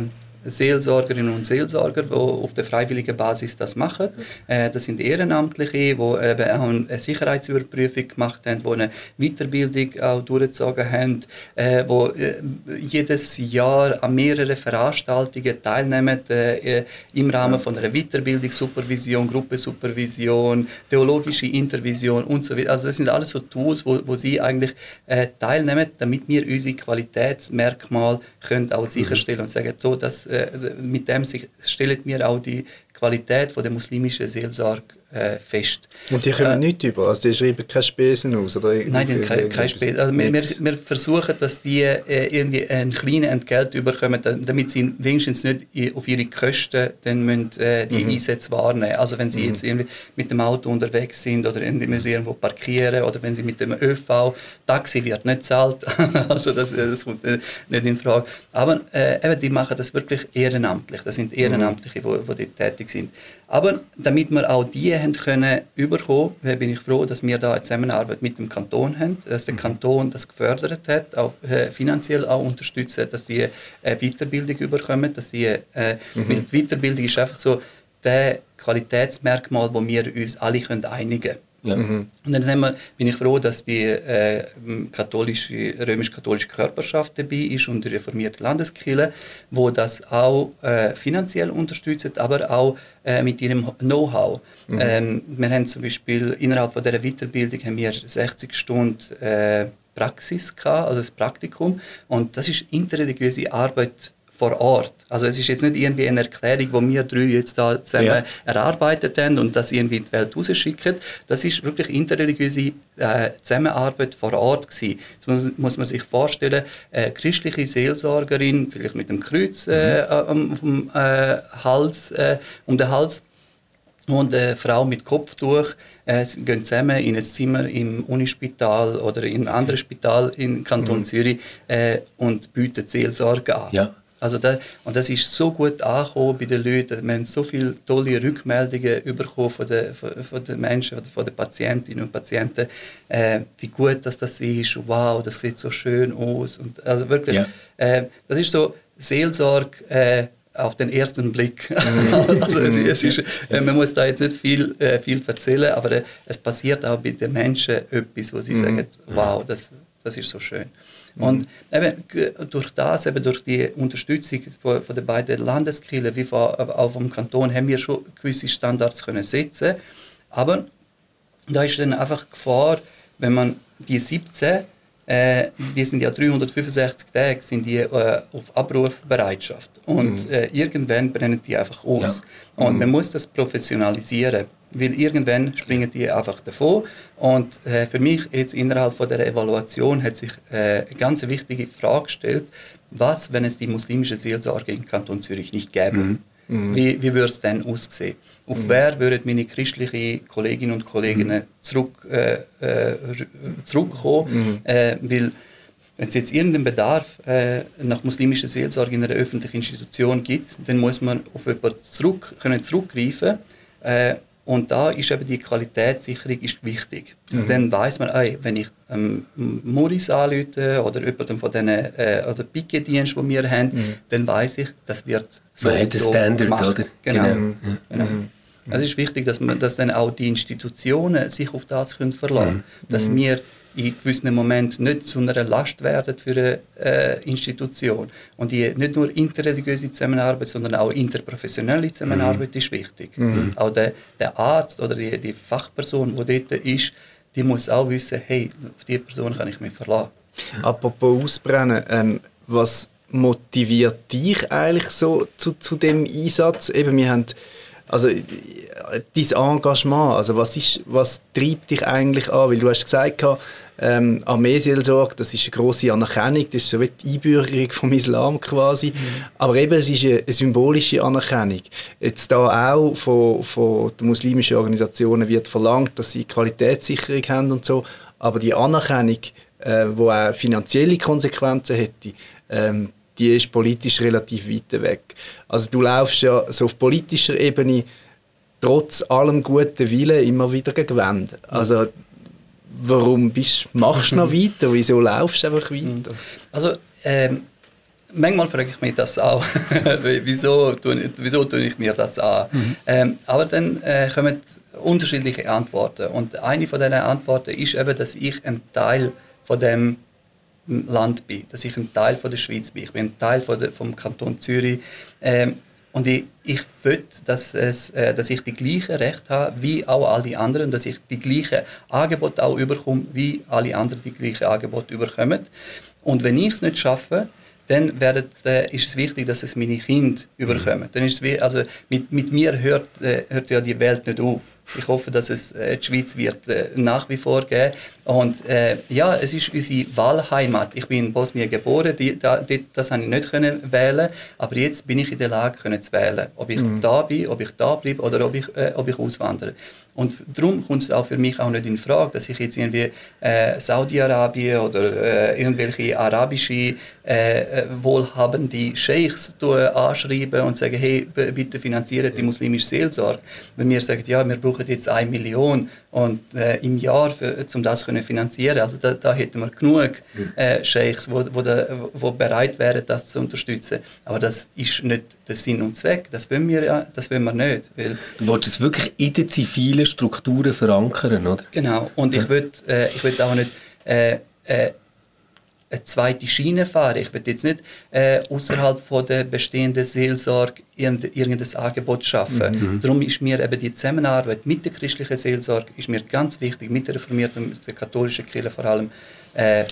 Seelsorgerinnen und Seelsorger, die auf der freiwilligen Basis das machen. Äh, das sind Ehrenamtliche, die eben auch eine Sicherheitsüberprüfung gemacht haben, die eine Weiterbildung auch durchgezogen haben, äh, die äh, jedes Jahr an mehreren Veranstaltungen teilnehmen äh, im Rahmen von einer Weiterbildung, Supervision, Gruppensupervision, theologische Intervision und so weiter. Also das sind alles so Tools, wo, wo sie eigentlich äh, teilnehmen, damit wir unsere Qualitätsmerkmale können auch sicherstellen und sagen, so, dass äh, mit dem stellt mir auch die Qualität von der muslimischen Seelsorge äh, fest. Und die kommen äh, nicht über? Also die schreiben keine Spesen aus? Oder nein, die keine, keine Spesen. Also wir, wir, wir, versuchen, dass die äh, irgendwie ein kleines Entgelt bekommen, damit sie wenigstens nicht auf ihre Kosten dann müssen, äh, die mhm. Einsätze wahrnehmen Also wenn sie mhm. jetzt irgendwie mit dem Auto unterwegs sind oder in, müssen irgendwo parkieren oder wenn sie mit dem ÖV, Taxi wird nicht zahlt, also das, das kommt nicht in Frage. Aber äh, eben, die machen das wirklich ehrenamtlich. Das sind Ehrenamtliche, mhm. die, die tätig sind. Aber damit wir auch die haben können überkommen, bin ich froh, dass wir da eine Zusammenarbeit mit dem Kanton haben, dass der mhm. Kanton das gefördert hat, auch äh, finanziell auch unterstützt hat, dass die äh, Weiterbildung überkommen, dass die, äh, mhm. mit Weiterbildung ist einfach so der Qualitätsmerkmal, wo wir uns alle können einigen können. Ja. Mhm. Und dann wir, bin ich froh, dass die äh, katholische, römisch-katholische Körperschaft dabei ist und die reformierte Landeskirche, wo das auch äh, finanziell unterstützt, aber auch äh, mit ihrem Know-how. Mhm. Ähm, wir haben zum Beispiel innerhalb von dieser Weiterbildung haben wir 60 Stunden äh, Praxis gehabt, also das Praktikum. Und das ist interreligiöse Arbeit vor Ort. Also es ist jetzt nicht irgendwie eine Erklärung, die wir drei jetzt da zusammen ja. erarbeitet haben und das irgendwie in die Welt rausschicken. Das ist wirklich interreligiöse äh, Zusammenarbeit vor Ort gewesen. Jetzt muss, muss man sich vorstellen, äh, christliche Seelsorgerin, vielleicht mit dem Kreuz äh, mhm. auf dem äh, Hals, äh, um den Hals und eine Frau mit Kopftuch äh, gehen zusammen in ein Zimmer im Unispital oder in einem anderen Spital im Kanton mhm. Zürich äh, und bieten Seelsorge an. Ja. Also da, und das ist so gut angekommen bei den Leuten. Wir haben so viele tolle Rückmeldungen bekommen von den, von, den Menschen, von den Patientinnen und Patienten, äh, wie gut dass das ist. Wow, das sieht so schön aus. Und also wirklich, ja. äh, das ist so Seelsorge äh, auf den ersten Blick. Mhm. also es, es ist, äh, man muss da jetzt nicht viel, äh, viel erzählen, aber äh, es passiert auch bei den Menschen etwas, wo sie mhm. sagen, wow, das, das ist so schön. Und eben durch das, eben durch die Unterstützung von, von den beiden Landeskirchen wie von, auch vom Kanton, haben wir schon gewisse Standards können setzen. Aber da ist dann einfach Gefahr, wenn man die 17 äh, die sind ja 365 Tage sind die, äh, auf Abrufbereitschaft. Und mhm. äh, irgendwann brennen die einfach aus. Ja. Und mhm. man muss das professionalisieren. Weil irgendwann springen die einfach davon. Und äh, für mich jetzt innerhalb von der Evaluation hat sich äh, eine ganz wichtige Frage gestellt, was, wenn es die muslimische Seelsorge im Kanton Zürich nicht gäbe? Mhm. Mhm. Wie, wie würde es denn aussehen? Auf mhm. wer würden meine christlichen Kolleginnen und Kollegen mhm. zurück, äh, äh zurückkommen? Mhm. Äh, weil wenn es jetzt irgendeinen Bedarf äh, nach muslimischer Seelsorge in einer öffentlichen Institution gibt, dann muss man auf jemanden zurück, können zurückgreifen Äh, und da ist eben die Qualitätssicherung ist wichtig. Mhm. Dann weiß man, ey, wenn ich ähm, Maurice anrufe oder jemanden von diesen äh, oder die wir haben, mhm. dann weiß ich, das wird so Man hat so Standard, gemacht. oder? Genau. genau. Mhm. genau. Mhm. Es ist wichtig, dass, man, dass dann auch die Institutionen sich auf das können verlassen können. Mhm. Dass wir in gewissen Momenten nicht zu einer Last werden für eine äh, Institution. Und die nicht nur interreligiöse Zusammenarbeit, sondern auch interprofessionelle Zusammenarbeit mhm. ist wichtig. Mhm. Auch der, der, Arzt oder die, die Fachperson, die dort ist, die muss auch wissen, hey, auf diese Person kann ich mich verlassen. Apropos Ausbrennen, ähm, was motiviert dich eigentlich so zu, zu dem Einsatz? Eben, wir haben also dein Engagement, also was, ist, was treibt dich eigentlich an? Weil du hast gesagt, ähm, Armeeseelsorge, das ist eine grosse Anerkennung, das ist so wie die Einbürgerung vom Islam quasi. Mhm. Aber eben, es ist eine, eine, symbolische Anerkennung. Jetzt da auch von, von den muslimischen Organisationen wird verlangt, dass sie Qualitätssicherung haben und so, aber die Anerkennung, äh, wo auch finanzielle Konsequenzen hätte, ähm, die ist politisch relativ weit weg. Also du laufst ja so auf politischer Ebene trotz allem guten Willen immer wieder gegen Wände. Also warum bist, machst du noch weiter? Wieso laufst du einfach weiter? Also ähm, manchmal frage ich mich das auch. wieso, tue, wieso tue ich mir das an? Mhm. Ähm, aber dann äh, kommen unterschiedliche Antworten. Und eine von diesen Antworten ist eben, dass ich ein Teil von dem Land bin, dass ich ein Teil von der Schweiz bin. Ich bin ein Teil von der, vom Kanton Zürich. Ähm, und ich, ich will, dass, es, äh, dass ich die gleichen Rechte habe wie auch alle anderen, dass ich die gleichen Angebote auch überkomme, wie alle anderen die gleichen Angebote überkommen. Und wenn ich es nicht schaffe, dann werdet, äh, ist es wichtig, dass es meine Kinder überkommen. Dann ist es, also mit, mit mir hört, äh, hört ja die Welt nicht auf. Ich hoffe, dass es äh, die Schweiz wird äh, nach wie vor geben. Und äh, ja, es ist unsere Wahlheimat. Ich bin in Bosnien geboren, die, da, die, das habe ich nicht können wählen, aber jetzt bin ich in der Lage, können zu wählen, ob ich mhm. da bin, ob ich da bleibe oder ob ich, äh, ob ich auswandere. Und darum kommt es auch für mich auch nicht in Frage, dass ich jetzt irgendwie äh, Saudi-Arabien oder äh, irgendwelche arabische äh, äh wohlhabende Sheikhs anschreiben und sagen, hey, bitte finanziert die muslimische Seelsorge. Wenn wir sagen, ja, wir brauchen jetzt eine Million und äh, im Jahr, für, um das zu finanzieren, also da, da hätten wir genug äh, Sheikhs, wo, wo, da, wo bereit wären, das zu unterstützen. Aber das ist nicht der Sinn und Zweck. Das wollen wir, ja, das wollen wir nicht. Weil du willst es wirklich in den zivilen Strukturen verankern, oder? Genau. Und ich will, äh, ich auch nicht äh, äh, eine zweite Schiene fahren. Ich will jetzt nicht äh, außerhalb von der bestehenden Seelsorge irgendein Angebot schaffen. Mhm. Darum ist mir eben die Zusammenarbeit mit der christlichen Seelsorge ist mir ganz wichtig, mit der reformierten, mit der katholischen Kirche vor allem. Äh,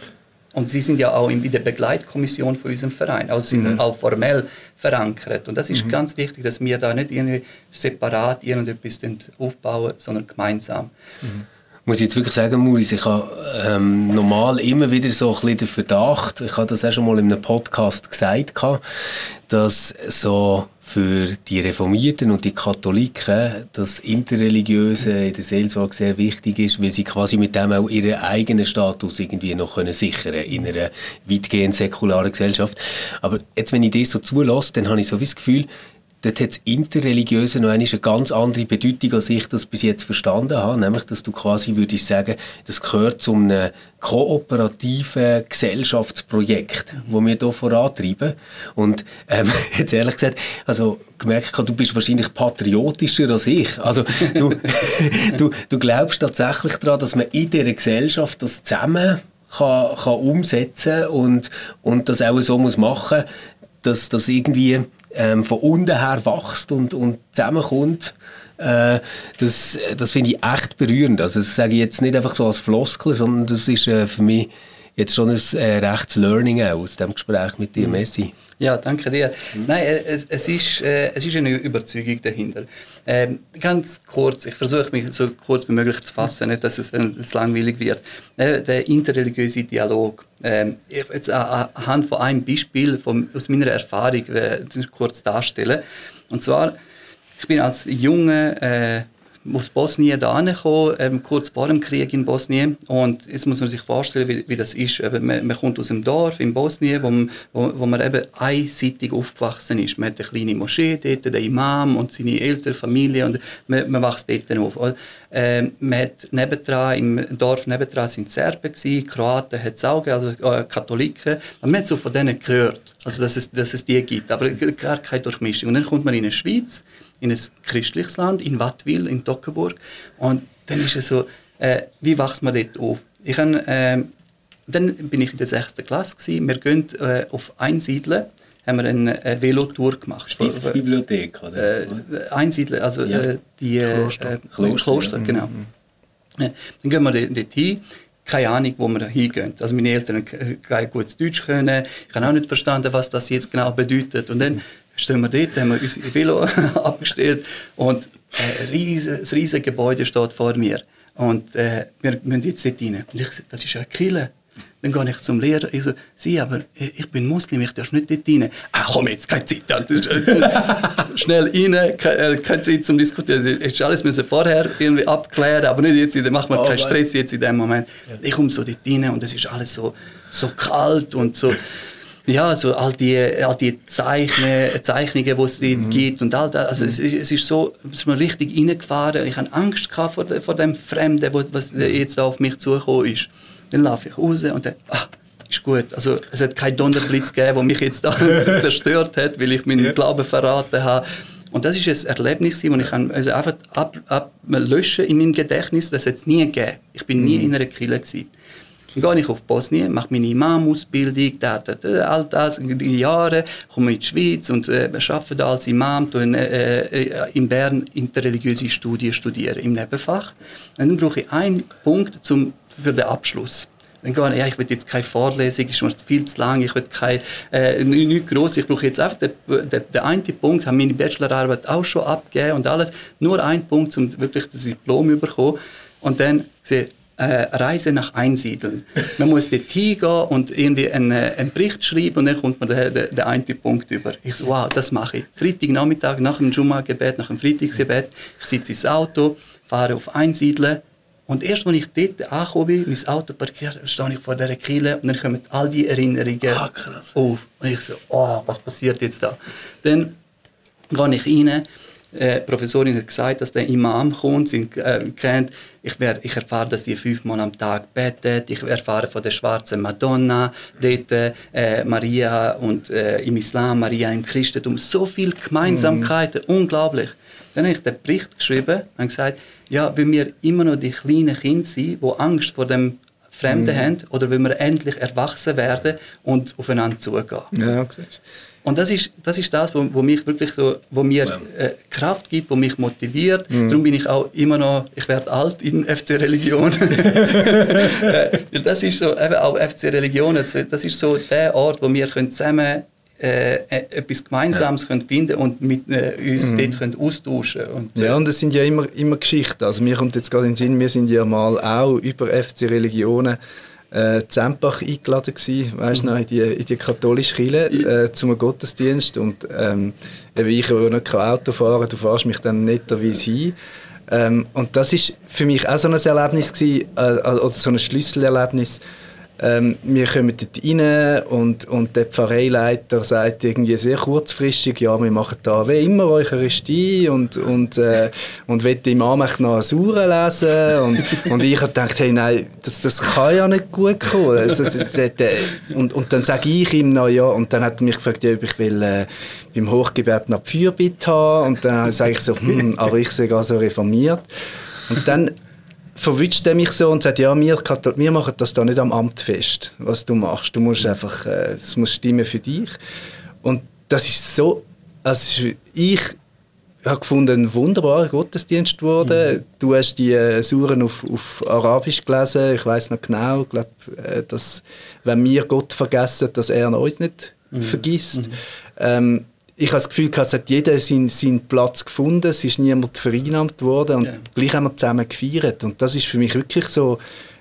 und sie sind ja auch in der Begleitkommission von unserem Verein, also sind mhm. auch formell verankert. Und das ist mhm. ganz wichtig, dass wir da nicht irgendwie separat irgendetwas aufbauen, sondern gemeinsam. Mhm muss ich jetzt wirklich sagen, Maurice, ich habe ähm, normal immer wieder so ein bisschen den Verdacht, ich habe das auch schon mal in einem Podcast gesagt, dass so für die Reformierten und die Katholiken das Interreligiöse in der Seelsorge sehr wichtig ist, weil sie quasi mit dem auch ihren eigenen Status irgendwie noch können sichern in einer weitgehend säkularen Gesellschaft. Aber jetzt, wenn ich das so zulasse, dann habe ich so wie das Gefühl, dort hat das Interreligiöse noch eine ganz andere Bedeutung, als ich das bis jetzt verstanden habe. Nämlich, dass du quasi würdest sagen, das gehört zu einem kooperativen Gesellschaftsprojekt, wo wir hier vorantreiben. Und ähm, jetzt ehrlich gesagt, also gemerkt du bist wahrscheinlich patriotischer als ich. Also du, du, du glaubst tatsächlich daran, dass man in dieser Gesellschaft das zusammen kann, kann umsetzen und, und das auch so muss machen, dass das irgendwie ähm, von unten her wächst und, und zusammenkommt, äh, das, das finde ich echt berührend. Also das sage ich jetzt nicht einfach so als Floskel, sondern das ist äh, für mich jetzt schon ein äh, rechtes Learning aus dem Gespräch mit dir. Mhm. Messi. Ja, danke dir. Mhm. Nein, äh, es, es, ist, äh, es ist eine Überzeugung dahinter. Ähm, ganz kurz, ich versuche mich so kurz wie möglich zu fassen, nicht, dass es, äh, langweilig wird. Äh, der interreligiöse Dialog. Ähm, ich jetzt anhand von einem Beispiel von, aus meiner Erfahrung äh, kurz darstellen. Und zwar, ich bin als junger, äh, aus Bosnien da gekommen, ähm, kurz vor dem Krieg in Bosnien. Und jetzt muss man sich vorstellen, wie, wie das ist. Man, man, kommt aus einem Dorf in Bosnien, wo man, wo, wo man eben einseitig aufgewachsen ist. Man hat eine kleine Moschee dort, den Imam und seine ältere Familie und man, man wächst dort auf. Ähm, man hat nebendran, im Dorf nebendran sind Serben gewesen, Kroaten hat es auch, also äh, Katholiken. Man hat so von denen gehört, also dass es, dass es die gibt, aber gar keine Durchmischung. Und dann kommt man in die Schweiz, in ein christliches Land, in Wattwil, in Toggenburg. Und dann ist es so, äh, wie wächst man dort auf? Ich hab, äh, dann bin ich in der 6. Klasse. Gewesen. Wir gehen äh, auf Einsiedeln, haben wir eine, eine Velotour gemacht. Stiftsbibliothek, oder? Äh, Einsiedeln, also ja. äh, die äh, Kloster, äh, Kloster, Kloster ja. genau. Mhm. Dann gehen wir dort hin keine Ahnung, wo wir hingehen. Also meine Eltern kein gutes Deutsch können. Ich habe auch nicht verstanden, was das jetzt genau bedeutet. Und dann stehen wir dort, haben wir unser Velo abgestellt und ein riesen, riesiges Gebäude steht vor mir. Und äh, wir müssen jetzt dort rein. Und ich sage, das ist eine Kille. Dann gehe ich zum Lehrer. Ich so, Sie, aber ich bin Muslim, ich darf nicht dort rein. Ah, komm jetzt, keine Zeit. Schnell rein, keine, keine Zeit zum Diskutieren. Ich alles müssen vorher irgendwie abklären, aber nicht jetzt. Dann macht man oh, keinen Stress jetzt in dem Moment. Ich komme so dort rein und es ist alles so, so kalt und so ja, so all die, all die Zeichne, Zeichnungen, die es mhm. gibt und all das. Also mhm. es, es, ist so, es ist mir richtig reingefahren. Ich hatte Angst vor, vor dem Fremden, was jetzt auf mich zugekommen ist. Dann laufe ich raus und dann, ah, ist gut. Also es hat keinen Donnerblitz gegeben, der mich jetzt da zerstört hat, weil ich meinen ja. Glauben verraten habe. Und das ist ein Erlebnis, das ich also einfach ablöschen ab, in meinem Gedächtnis. Das hat es nie gegeben. Ich bin nie mhm. in einer Kirche. Gewesen. Dann gehe ich auf Bosnien, mache meine Imam-Ausbildung, da, da, da, all das, die Jahre, komme in die Schweiz und äh, arbeite da als Imam, in, äh, äh, in Bern interreligiöse Studien studieren im Nebenfach. Und dann brauche ich einen Punkt zum, für den Abschluss. Dann gehe ich, ja, ich will jetzt keine Vorlesung, ist mir viel zu lang, ich will keine, äh, nichts groß. Ich brauche jetzt einfach den, den, den einen Punkt, habe meine Bachelorarbeit auch schon abgegeben und alles, nur einen Punkt, um wirklich das Diplom zu bekommen. Und dann sehe äh, Reise nach Einsiedeln. Man muss dort hingehen und irgendwie einen, äh, einen Bericht schreiben und dann kommt man den, den, den einen Punkt über. Ich so, wow, das mache ich. Freitagnachmittag nach dem Jumma-Gebet, nach dem Freitagsgebet, ich sitze ins Auto, fahre auf Einsiedeln und erst, als ich dort angekommen bin, mein Auto parkiert, stehe ich vor dieser Kille und dann kommen all die Erinnerungen ah, auf. Und ich so, oh, was passiert jetzt da? Dann gehe ich rein, äh, die Professorin hat gesagt, dass der Imam kommt, sie äh, kennt. Ich, wär, ich erfahre, dass die fünfmal am Tag betet. Ich erfahre von der schwarzen Madonna, dort äh, Maria und äh, im Islam, Maria im Christentum. So viele Gemeinsamkeiten, mm. unglaublich. Dann habe ich den Bericht geschrieben und gesagt, ja, weil wir immer noch die kleinen Kinder sind, die Angst vor dem Fremden mm. haben, oder wenn wir endlich erwachsen werden und aufeinander zugehen. Ja, und das ist das, ist das wo, wo mich wirklich so, wo mir äh, Kraft gibt, wo mich motiviert. Mhm. Darum bin ich auch immer noch, ich werde alt in FC Religion. Äh, das ist so, eben auch FC Religion, das ist so der Ort, wo wir können zusammen äh, äh, etwas Gemeinsames ja. können finden und mit äh, uns mhm. dort können austauschen und, äh, Ja, und es sind ja immer, immer Geschichten. Also mir kommt jetzt gerade in den Sinn, wir sind ja mal auch über FC Religionen äh, Zempach eingeladen gewesen, weißt mhm. noch, in die, in die katholische Kirche äh, zum Gottesdienst und ähm, ich, der nicht Auto fahren du fährst mich dann netterweise hin. Ähm, und das ist für mich auch so ein Erlebnis gewesen, äh, oder so ein Schlüsselerlebnis, ähm, wir kommen dort rein und, und der Pfarreileiter sagt irgendwie sehr kurzfristig, ja, wir machen da wie immer Eucharistie und, und, äh, und will im Amech noch eine Sure lesen und, und ich habe gedacht, hey, nein, das, das kann ja nicht gut kommen. Das, das, das, und, und dann sage ich ihm noch, ja, und dann hat er mich gefragt, ja, ob ich will äh, beim Hochgebet noch die Fürbitte haben und dann sage ich so, hm, aber ich sehe also reformiert. Und dann verwünscht er mich so und sagt, ja, wir, wir machen das da nicht am Amt fest, was du machst. Du musst einfach, äh, es muss stimmen für dich. Und das ist so, also ich habe gefunden, ein wunderbarer Gottesdienst wurde. Mhm. Du hast die äh, Suren auf, auf Arabisch gelesen. Ich weiß noch genau, glaub, äh, dass wenn wir Gott vergessen, dass er uns nicht mhm. vergisst. Mhm. Ähm, ich habe das Gefühl, es hat jeder seinen, seinen Platz gefunden, es ist niemand vereinnahmt worden und ja. gleich haben wir zusammen gefeiert. Und das ist für mich wirklich so,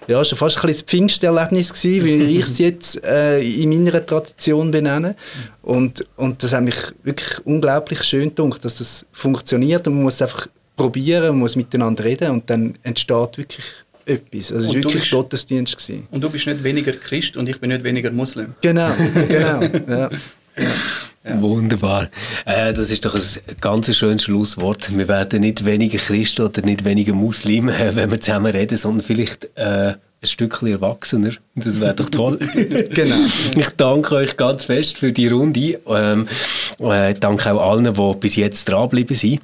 ja, schon fast ein bisschen das Pfingsterlebnis gewesen, wie ich es jetzt äh, in meiner Tradition benenne. Und, und das hat mich wirklich unglaublich schön gedacht, dass das funktioniert und man muss einfach probieren, man muss miteinander reden und dann entsteht wirklich etwas. Also es war wirklich bist, Gottesdienst. Gewesen. Und du bist nicht weniger Christ und ich bin nicht weniger Muslim. Genau, genau. ja. Ja. Wunderbar. Äh, das ist doch ein ganz schönes Schlusswort. Wir werden nicht weniger Christen oder nicht weniger Muslime, äh, wenn wir zusammen reden, sondern vielleicht äh, ein Stückchen erwachsener. Das wäre doch toll. genau. Ich danke euch ganz fest für die Runde. Ähm, äh, danke auch allen, die bis jetzt dranbleiben sind.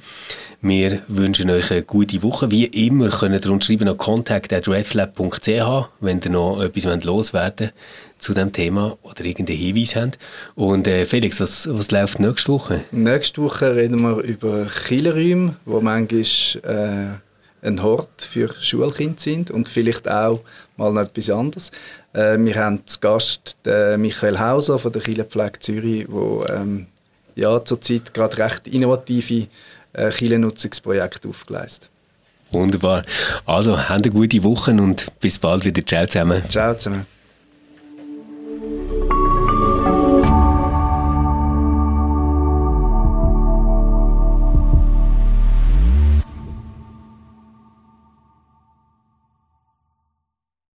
Wir wünschen euch eine gute Woche. Wie immer könnt ihr uns schreiben an contact.reflab.ch, wenn ihr noch etwas loswerden wollt zu dem Thema oder irgendeinen Hinweis habt. Und äh, Felix, was, was läuft nächste Woche? Nächste Woche reden wir über Killerräume, wo manchmal äh, ein Hort für Schulkinder sind und vielleicht auch mal noch etwas anderes. Äh, wir haben zu Gast den Michael Hauser von der Kirchenpflege Zürich, der ähm, ja, zurzeit gerade recht innovative äh, Kirchennutzungsprojekte aufgeleistet. Wunderbar. Also, habt eine gute Woche und bis bald wieder. Ciao zusammen. Ciao zusammen.